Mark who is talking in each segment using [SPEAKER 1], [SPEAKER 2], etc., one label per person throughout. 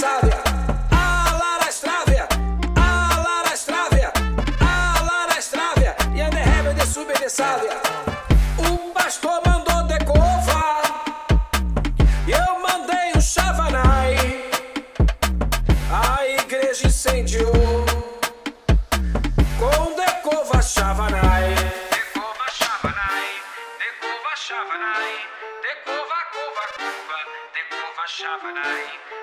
[SPEAKER 1] A Lara Strávia. A Lara Strávia. A Lara Strávia. E a Nehebe de Sube de Sávia. O pastor mandou decovar. Eu mandei o chavanai. A igreja incendiou. Com decova chavanai. Decova chavanai. Decova chavanai. Decova, cova. Decova chavanai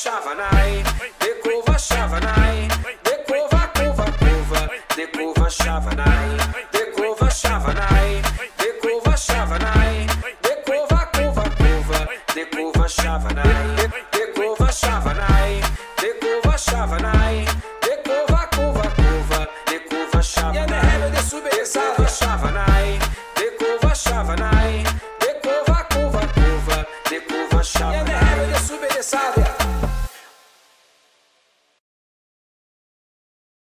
[SPEAKER 1] shavanai, dekova shavanai, dekova shavanai, dekova and I